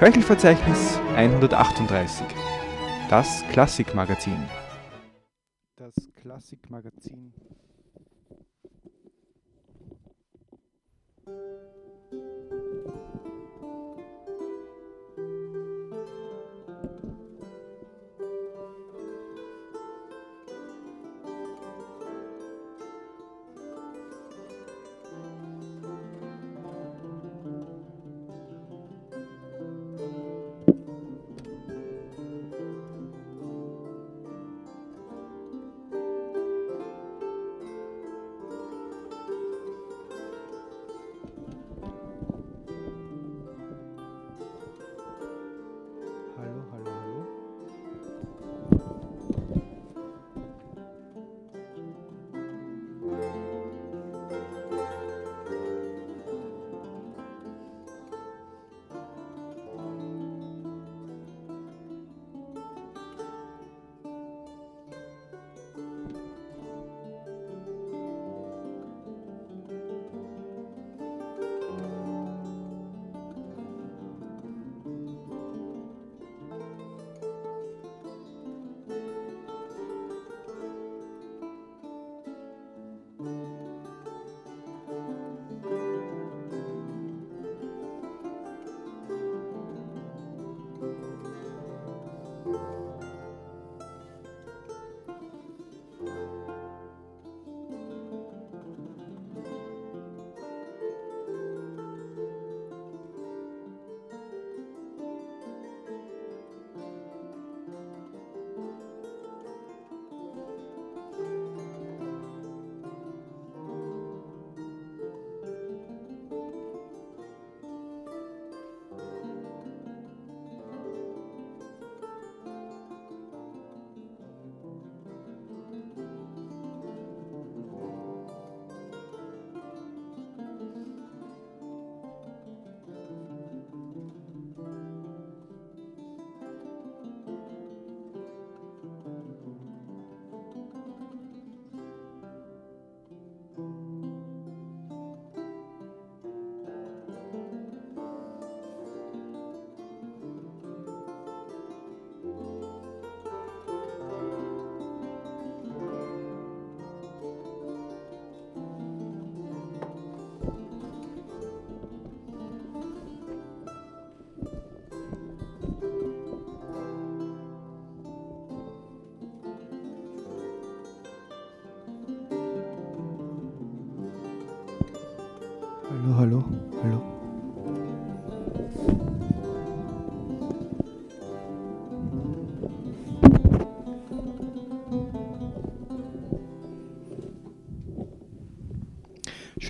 Köchelverzeichnis 138. Das Klassikmagazin. Das Klassikmagazin.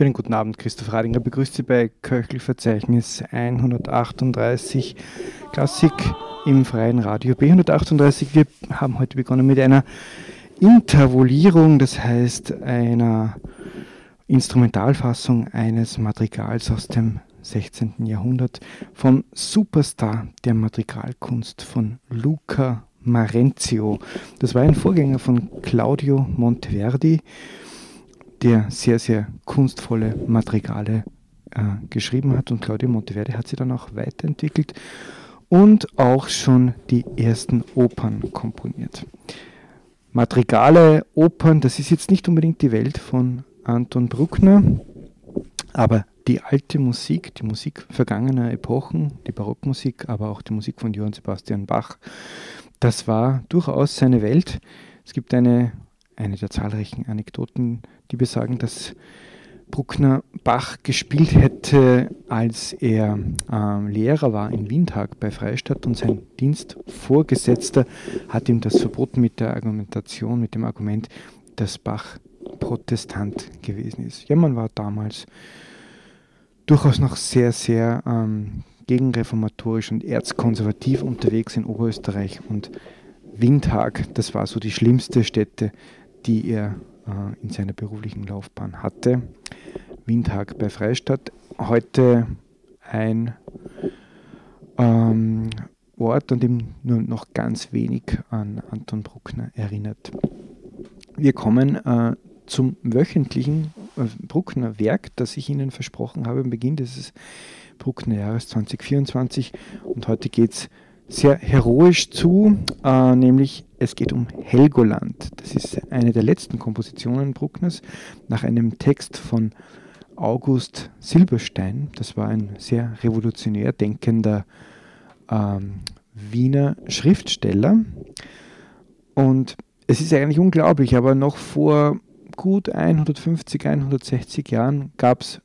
Schönen guten Abend, Christoph Radinger begrüßt Sie bei Köchelverzeichnis 138 Klassik im freien Radio B138. Wir haben heute begonnen mit einer Intervolierung, das heißt einer Instrumentalfassung eines Madrigals aus dem 16. Jahrhundert vom Superstar der Madrigalkunst von Luca Marenzio. Das war ein Vorgänger von Claudio Monteverdi, der sehr, sehr kunstvolle Madrigale äh, geschrieben hat und Claudio Monteverdi hat sie dann auch weiterentwickelt und auch schon die ersten Opern komponiert. Madrigale, Opern, das ist jetzt nicht unbedingt die Welt von Anton Bruckner, aber die alte Musik, die Musik vergangener Epochen, die Barockmusik, aber auch die Musik von Johann Sebastian Bach, das war durchaus seine Welt. Es gibt eine, eine der zahlreichen Anekdoten, die besagen, dass Bruckner Bach gespielt hätte, als er äh, Lehrer war in Windhag bei Freistadt und sein Dienstvorgesetzter hat ihm das verboten mit der Argumentation, mit dem Argument, dass Bach Protestant gewesen ist. Ja, man war damals durchaus noch sehr, sehr ähm, gegenreformatorisch und erzkonservativ unterwegs in Oberösterreich und Windhag, das war so die schlimmste Stätte, die er äh, in seiner beruflichen Laufbahn hatte. Windhag bei Freistadt, heute ein ähm, Ort, an dem nur noch ganz wenig an Anton Bruckner erinnert. Wir kommen äh, zum wöchentlichen äh, Bruckner Werk, das ich Ihnen versprochen habe am Beginn dieses Bruckner Jahres 2024. Und heute geht es sehr heroisch zu, äh, nämlich es geht um Helgoland. Das ist eine der letzten Kompositionen Bruckners nach einem Text von August Silberstein. Das war ein sehr revolutionär denkender ähm, Wiener Schriftsteller. Und es ist eigentlich unglaublich, aber noch vor gut 150, 160 Jahren gab es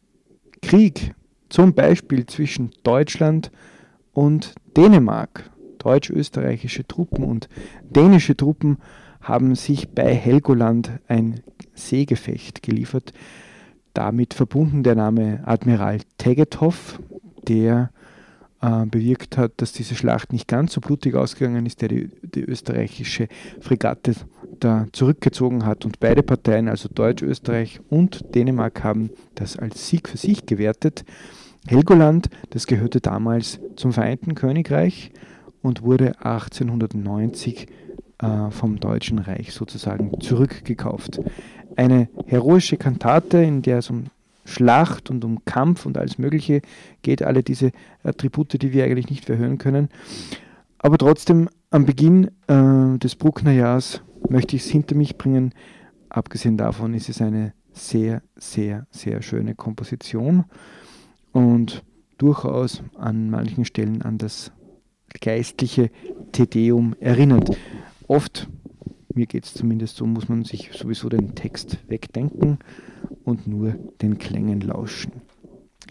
Krieg, zum Beispiel zwischen Deutschland und Dänemark. Deutsch-österreichische Truppen und dänische Truppen haben sich bei Helgoland ein Seegefecht geliefert. Damit verbunden der Name Admiral Tegethoff, der äh, bewirkt hat, dass diese Schlacht nicht ganz so blutig ausgegangen ist, der die, die österreichische Fregatte da zurückgezogen hat. Und beide Parteien, also Deutsch, Österreich und Dänemark, haben das als Sieg für sich gewertet. Helgoland, das gehörte damals zum Vereinten Königreich und wurde 1890 äh, vom Deutschen Reich sozusagen zurückgekauft. Eine heroische Kantate, in der es um Schlacht und um Kampf und alles Mögliche geht, alle diese Attribute, die wir eigentlich nicht verhören können. Aber trotzdem, am Beginn äh, des Brucknerjahrs möchte ich es hinter mich bringen. Abgesehen davon ist es eine sehr, sehr, sehr schöne Komposition und durchaus an manchen Stellen an das geistliche Tedeum erinnert. Oft, mir geht es zumindest so, muss man sich sowieso den Text wegdenken und nur den Klängen lauschen.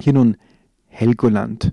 Hier nun Helgoland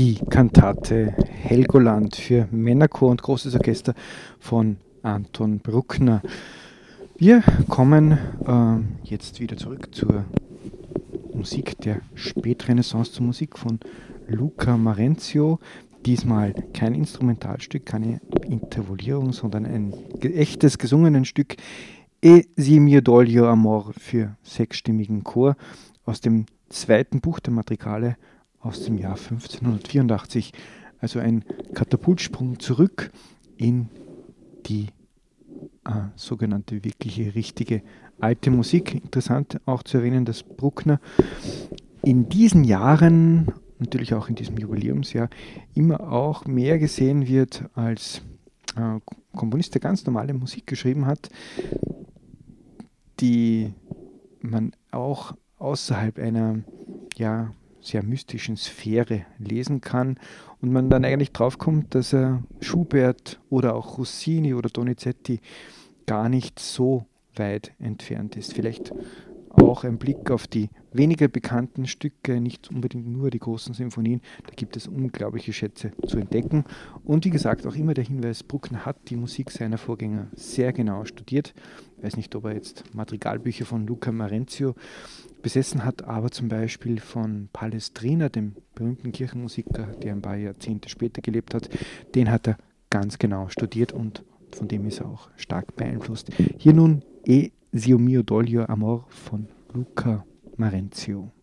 die Kantate Helgoland für Männerchor und großes Orchester von Anton Bruckner. Wir kommen äh, jetzt wieder zurück zur Musik der Spätrenaissance, zur Musik von Luca Marenzio. Diesmal kein Instrumentalstück, keine Intervolierung, sondern ein echtes gesungenen Stück. E si mio doglio amor für sechsstimmigen Chor aus dem zweiten Buch der Madrigale aus dem Jahr 1584. Also ein Katapultsprung zurück in die äh, sogenannte wirkliche, richtige alte Musik. Interessant auch zu erwähnen, dass Bruckner in diesen Jahren, natürlich auch in diesem Jubiläumsjahr, immer auch mehr gesehen wird als äh, Komponist, der ganz normale Musik geschrieben hat, die man auch außerhalb einer ja, sehr mystischen Sphäre lesen kann und man dann eigentlich draufkommt, dass er Schubert oder auch Rossini oder Donizetti gar nicht so weit entfernt ist. Vielleicht auch ein Blick auf die weniger bekannten Stücke, nicht unbedingt nur die großen Sinfonien. Da gibt es unglaubliche Schätze zu entdecken. Und wie gesagt, auch immer der Hinweis, Bruckner hat die Musik seiner Vorgänger sehr genau studiert. Ich weiß nicht, ob er jetzt Madrigalbücher von Luca Marenzio besessen hat, aber zum Beispiel von Palestrina, dem berühmten Kirchenmusiker, der ein paar Jahrzehnte später gelebt hat, den hat er ganz genau studiert und von dem ist er auch stark beeinflusst. Hier nun E Zio mio doglio amor von Luca Marenzio.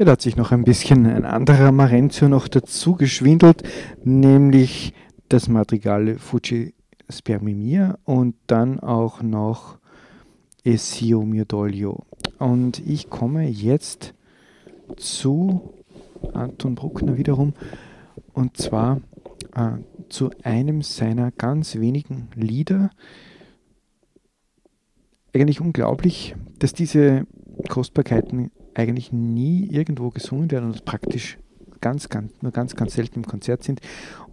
Ja, da hat sich noch ein bisschen ein anderer Marenzio noch dazu geschwindelt, nämlich das Madrigal Fuji Spermimia und dann auch noch Essio mio Doglio. Und ich komme jetzt zu Anton Bruckner wiederum und zwar äh, zu einem seiner ganz wenigen Lieder. Eigentlich unglaublich, dass diese Kostbarkeiten eigentlich nie irgendwo gesungen werden und praktisch ganz, ganz, nur ganz, ganz selten im Konzert sind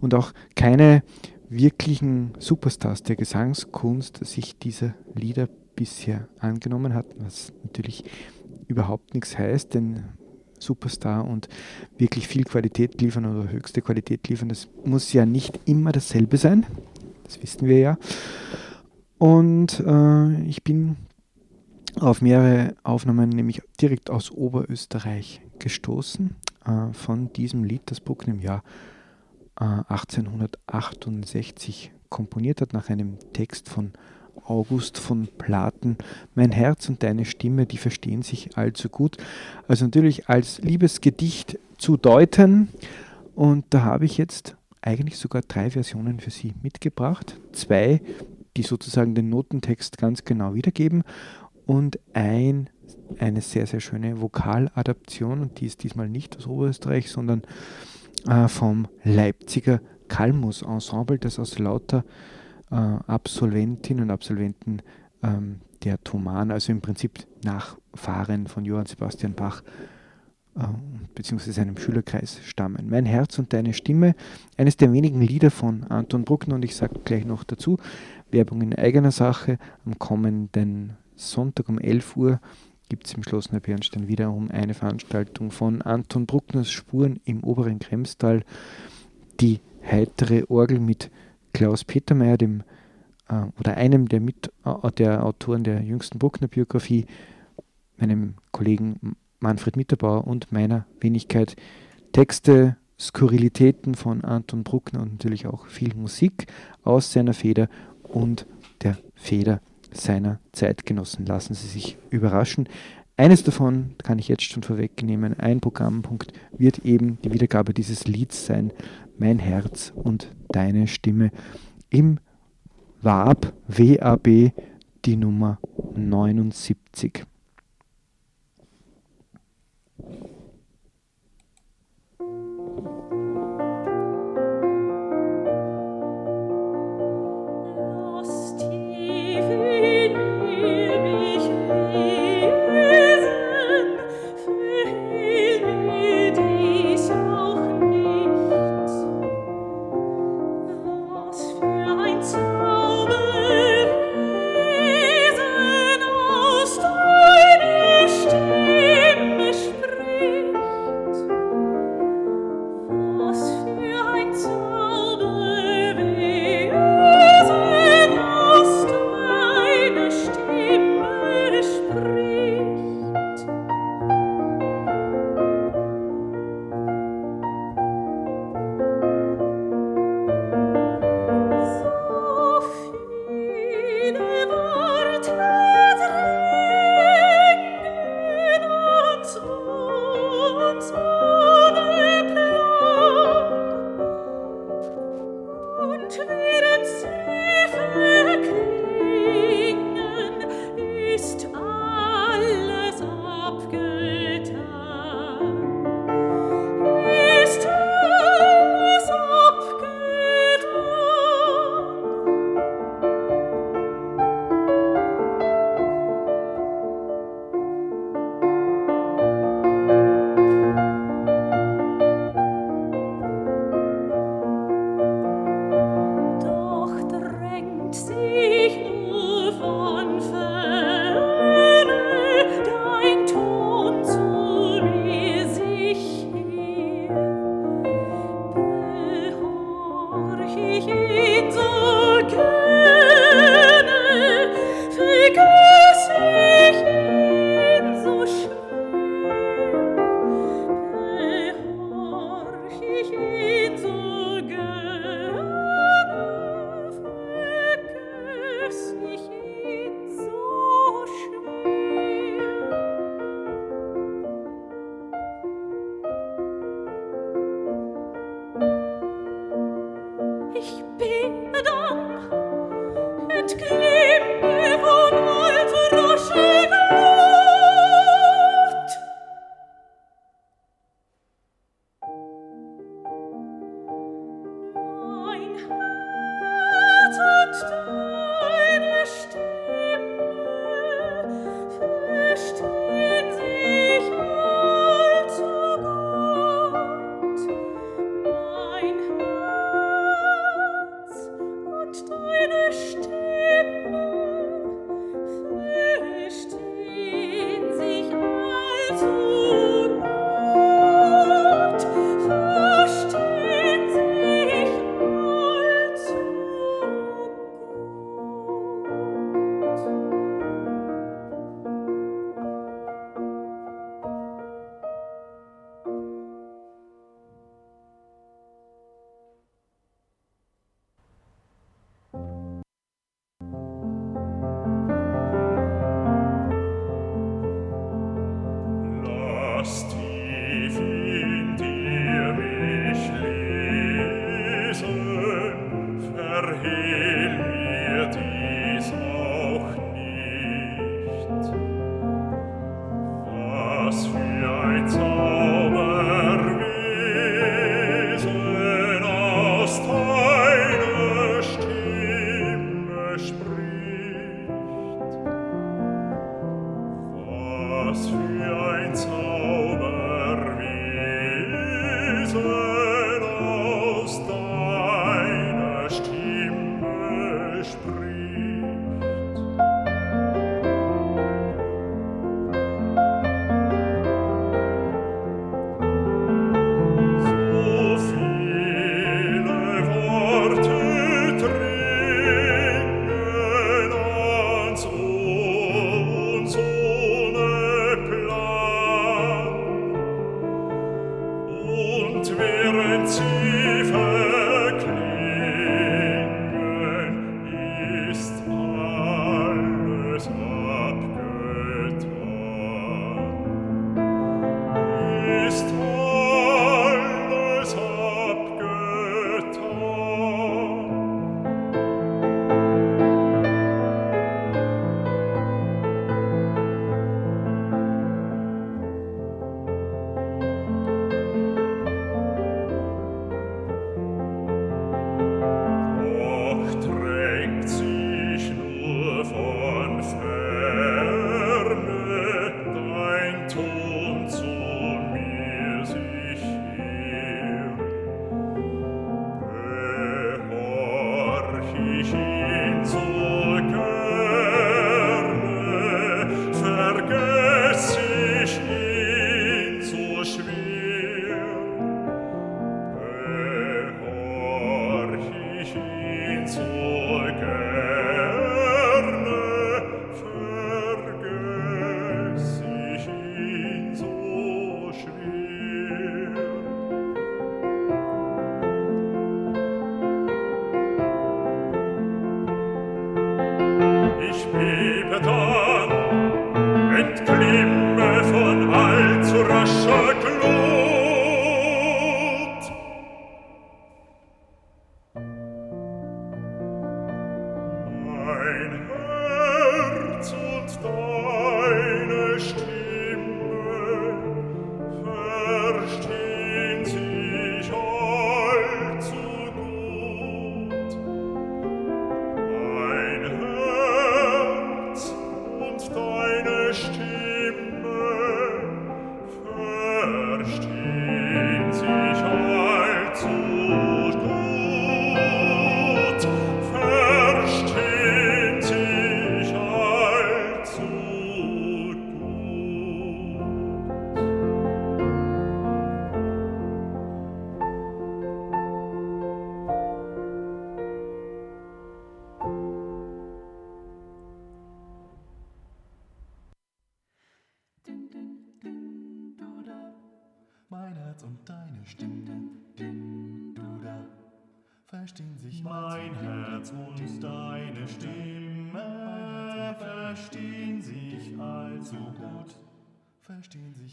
und auch keine wirklichen Superstars der Gesangskunst sich dieser Lieder bisher angenommen hat, was natürlich überhaupt nichts heißt, denn Superstar und wirklich viel Qualität liefern oder höchste Qualität liefern, das muss ja nicht immer dasselbe sein. Das wissen wir ja. Und äh, ich bin auf mehrere Aufnahmen, nämlich direkt aus Oberösterreich, gestoßen äh, von diesem Lied, das Bruckner im Jahr äh, 1868 komponiert hat, nach einem Text von August von Platen. Mein Herz und deine Stimme, die verstehen sich allzu gut. Also natürlich als Liebesgedicht zu deuten. Und da habe ich jetzt eigentlich sogar drei Versionen für Sie mitgebracht. Zwei, die sozusagen den Notentext ganz genau wiedergeben und ein, eine sehr, sehr schöne Vokaladaption und die ist diesmal nicht aus Oberösterreich, sondern äh, vom Leipziger Kalmus Ensemble, das aus lauter äh, Absolventinnen und Absolventen ähm, der Thoman, also im Prinzip Nachfahren von Johann Sebastian Bach, äh, beziehungsweise seinem Schülerkreis stammen. Mein Herz und deine Stimme, eines der wenigen Lieder von Anton Bruckner und ich sage gleich noch dazu, Werbung in eigener Sache am kommenden Sonntag um 11 Uhr gibt es im Schloss Neubernstein wiederum eine Veranstaltung von Anton Bruckners Spuren im oberen Kremstal. Die heitere Orgel mit Klaus Petermeier, dem äh, oder einem der, mit, äh, der Autoren der jüngsten Bruckner-Biografie, meinem Kollegen Manfred Mitterbauer und meiner Wenigkeit. Texte, Skurrilitäten von Anton Bruckner und natürlich auch viel Musik aus seiner Feder und der Feder seiner Zeitgenossen. Lassen Sie sich überraschen. Eines davon kann ich jetzt schon vorwegnehmen. Ein Programmpunkt wird eben die Wiedergabe dieses Lieds sein. Mein Herz und deine Stimme im WAB, WAB, die Nummer 79.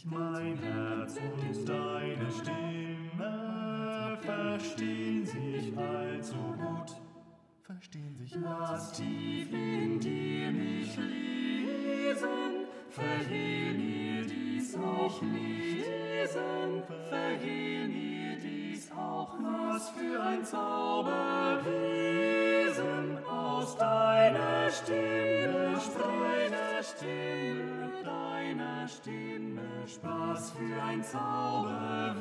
Mein Herz und deine Stimme verstehen sich allzu gut. Verstehen sich Lass tief in dir mich lesen, vergeh mir dies auch nicht lesen, vergeh mir dies auch Was für ein Zauberwesen aus deiner Stimme. Spaß für ein Zauberwesen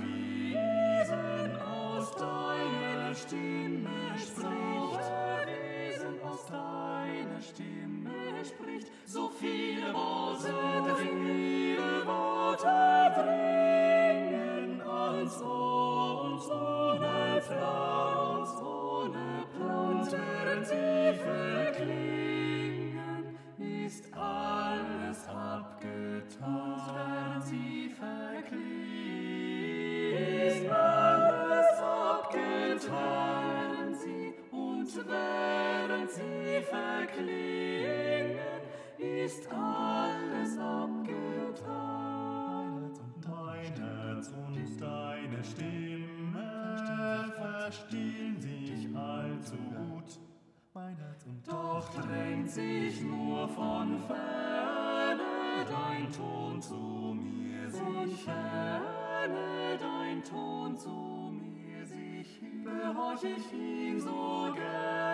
aus deiner Stimme spricht. Zauberwesen aus deiner Stimme spricht. So viele Worte, so viele Worte dringen ans Ohr. ist alles abgetan. Deines und deine Stimme verstehen sich allzu gut. Doch drängt sich nur von ferne dein Ton zu mir sich ferne dein Ton zu mir sich hin. Behorch ich ihn so gern.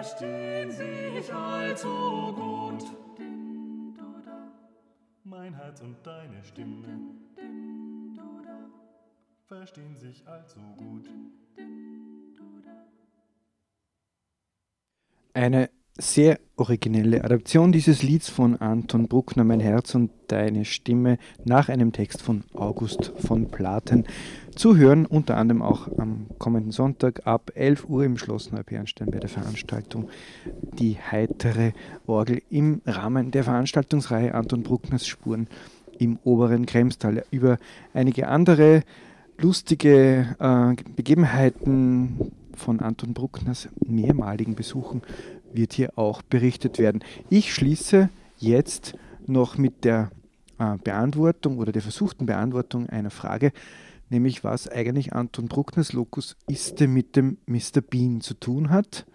verstehen sich allzu gut. Mein Herz und deine Stimme verstehen sich allzu gut. Eine sehr originelle Adaption dieses Lieds von Anton Bruckner, Mein Herz und deine Stimme, nach einem Text von August von Platen. Zu hören unter anderem auch am kommenden Sonntag ab 11 Uhr im Schloss Neubernstein bei der Veranstaltung Die heitere Orgel im Rahmen der Veranstaltungsreihe Anton Bruckners Spuren im oberen Kremstal. Über einige andere lustige äh, Begebenheiten von Anton Bruckners mehrmaligen Besuchen wird hier auch berichtet werden. Ich schließe jetzt noch mit der äh, Beantwortung oder der versuchten Beantwortung einer Frage, nämlich was eigentlich Anton Bruckners Locus Iste mit dem Mr. Bean zu tun hat.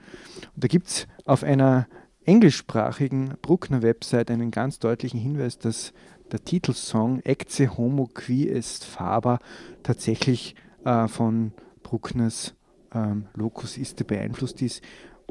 Und da gibt es auf einer englischsprachigen Bruckner-Website einen ganz deutlichen Hinweis, dass der Titelsong Ecce Homo Qui Est Faber tatsächlich äh, von Bruckners ähm, Locus Iste beeinflusst ist.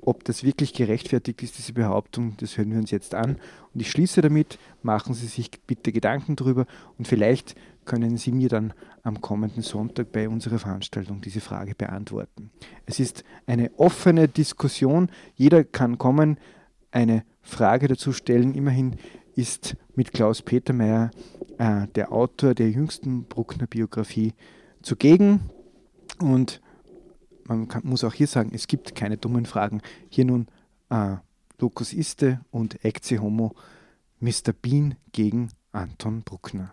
Ob das wirklich gerechtfertigt ist, diese Behauptung, das hören wir uns jetzt an. Und ich schließe damit, machen Sie sich bitte Gedanken darüber und vielleicht können Sie mir dann am kommenden Sonntag bei unserer Veranstaltung diese Frage beantworten. Es ist eine offene Diskussion, jeder kann kommen, eine Frage dazu stellen. Immerhin ist mit Klaus Petermeier äh, der Autor der jüngsten Bruckner Biografie zugegen und man kann, muss auch hier sagen, es gibt keine dummen Fragen. Hier nun äh, Lucas Iste und Ecce Homo, Mr. Bean gegen Anton Bruckner.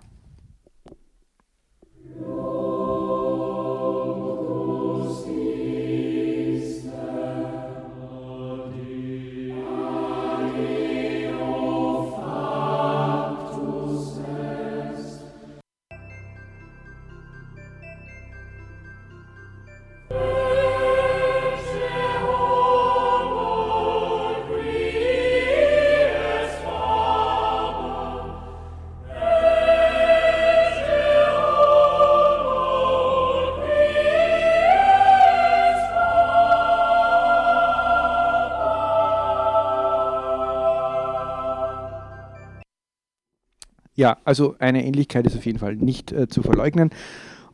Ja, also eine Ähnlichkeit ist auf jeden Fall nicht äh, zu verleugnen.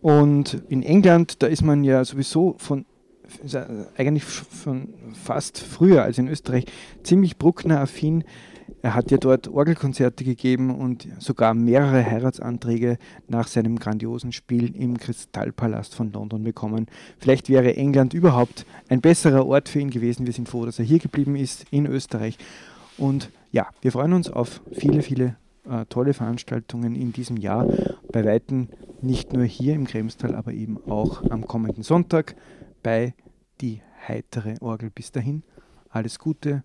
Und in England, da ist man ja sowieso von eigentlich von fast früher als in Österreich ziemlich Bruckner-affin. Er hat ja dort Orgelkonzerte gegeben und sogar mehrere Heiratsanträge nach seinem grandiosen Spiel im Kristallpalast von London bekommen. Vielleicht wäre England überhaupt ein besserer Ort für ihn gewesen. Wir sind froh, dass er hier geblieben ist in Österreich. Und ja, wir freuen uns auf viele, viele äh, tolle Veranstaltungen in diesem Jahr. Bei Weitem nicht nur hier im Kremstal, aber eben auch am kommenden Sonntag bei die heitere Orgel. Bis dahin alles Gute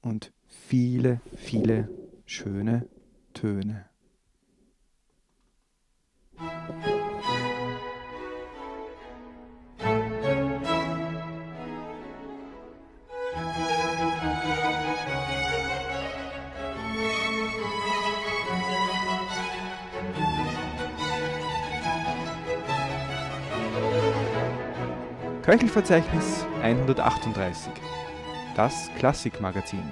und viele, viele schöne Töne. Köchelverzeichnis 138. Das Klassikmagazin.